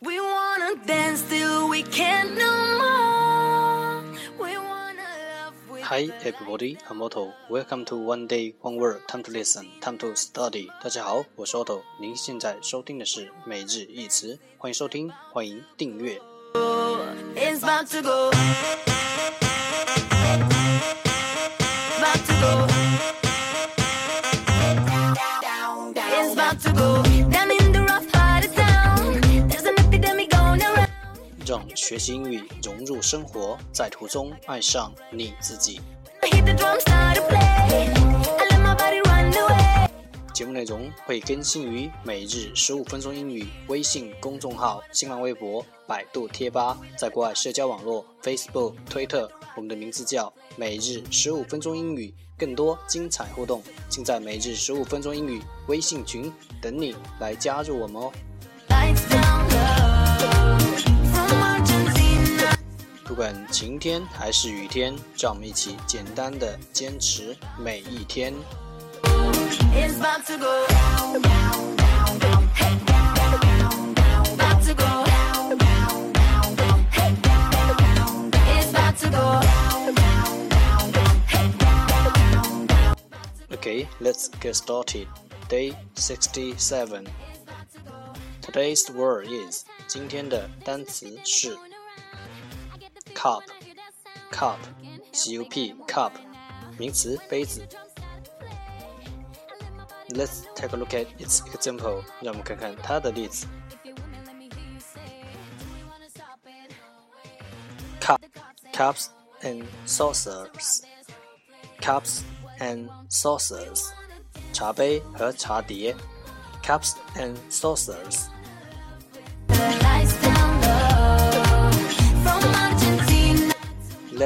We wanna dance till we can't no more. We wanna love with Hi everybody, I'm Otto. Welcome to One Day One Word. Time to listen, time to study. 大家好，我是 Otto。您现在收听的是每日一词，欢迎收听，欢迎订阅。 It's about to go. 学习英语融入生活，在途中爱上你自己。节目内容会更新于每日十五分钟英语微信公众号、新浪微博、百度贴吧，在国外社交网络 Facebook、推特，我们的名字叫每日十五分钟英语。更多精彩互动，请在每日十五分钟英语微信群等你来加入我们哦。不管晴天还是雨天，让我们一起简单的坚持每一天。Okay, let's get started. Day sixty-seven. Today's word is 今天的单词是 cup cup c u p cup 名词杯子。Let's take a look at its example. 让我们看看它的例子。Cup cups and saucers cups and saucers 茶杯和茶碟 cups and saucers。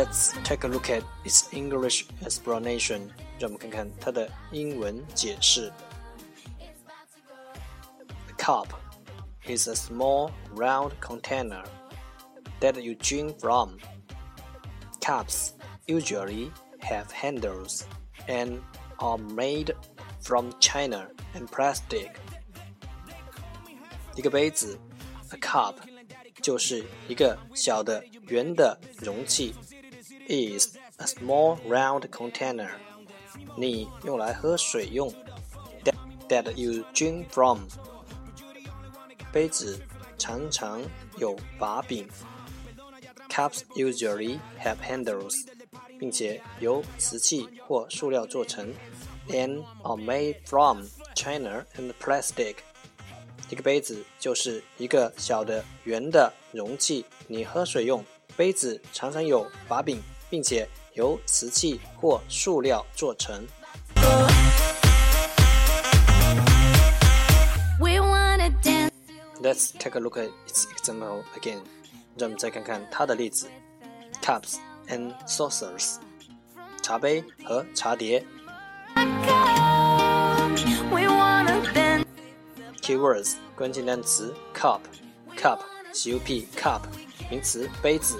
Let's take a look at its English explanation. 让我们看看它的英文解释。A cup is a small round container that you drink from. Cups usually have handles and are made from china and plastic. 一个杯子，a cup，就是一个小的圆的容器 ，is a small round container，你用来喝水用，that that you drink from。杯子常常有把柄，cups usually have handles，并且由瓷器或塑料做成，and are made from china and plastic。一个杯子就是一个小的圆的容器，你喝水用。杯子常常有把柄，并且由瓷器或塑料做成。Let's take a look at its example again. 让我们再看看它的例子：cups and saucers，茶杯和茶碟。Keywords 关键单词 cup cup c u p cup 名词杯子。